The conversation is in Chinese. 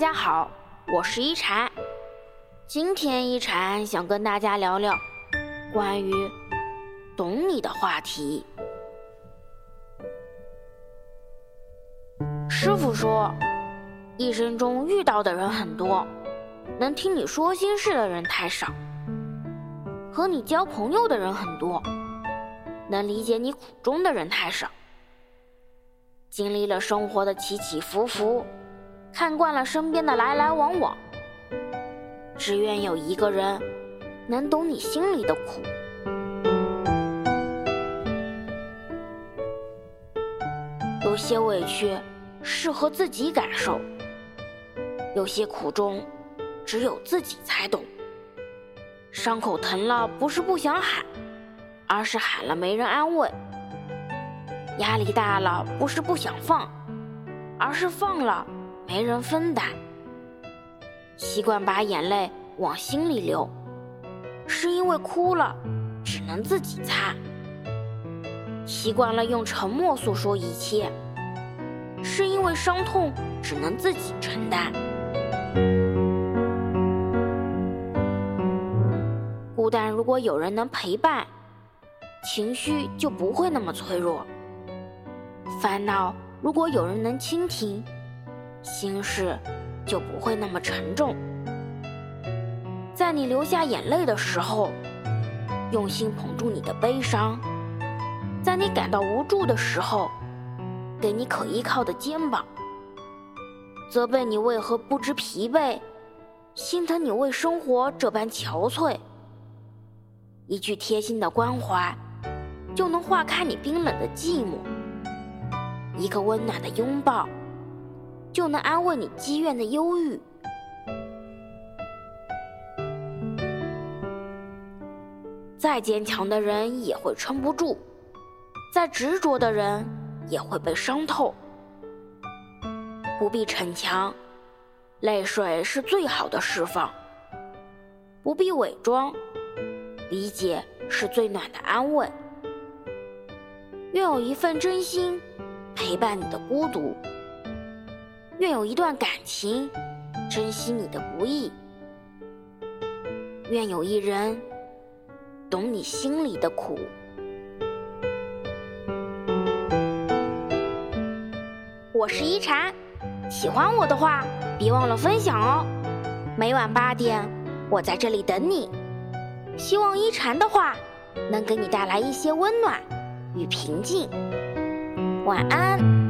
大家好，我是一禅。今天一禅想跟大家聊聊关于懂你的话题。师傅说，一生中遇到的人很多，能听你说心事的人太少；和你交朋友的人很多，能理解你苦衷的人太少。经历了生活的起起伏伏。看惯了身边的来来往往，只愿有一个人能懂你心里的苦。有些委屈适合自己感受，有些苦衷只有自己才懂。伤口疼了不是不想喊，而是喊了没人安慰；压力大了不是不想放，而是放了。没人分担，习惯把眼泪往心里流，是因为哭了只能自己擦；习惯了用沉默诉说一切，是因为伤痛只能自己承担。孤单如果有人能陪伴，情绪就不会那么脆弱；烦恼如果有人能倾听。心事就不会那么沉重。在你流下眼泪的时候，用心捧住你的悲伤；在你感到无助的时候，给你可依靠的肩膀；责备你为何不知疲惫，心疼你为生活这般憔悴。一句贴心的关怀，就能化开你冰冷的寂寞；一个温暖的拥抱。就能安慰你积怨的忧郁。再坚强的人也会撑不住，再执着的人也会被伤透。不必逞强，泪水是最好的释放；不必伪装，理解是最暖的安慰。愿有一份真心陪伴你的孤独。愿有一段感情珍惜你的不易，愿有一人懂你心里的苦。我是一禅，喜欢我的话别忘了分享哦。每晚八点，我在这里等你。希望一禅的话能给你带来一些温暖与平静。晚安。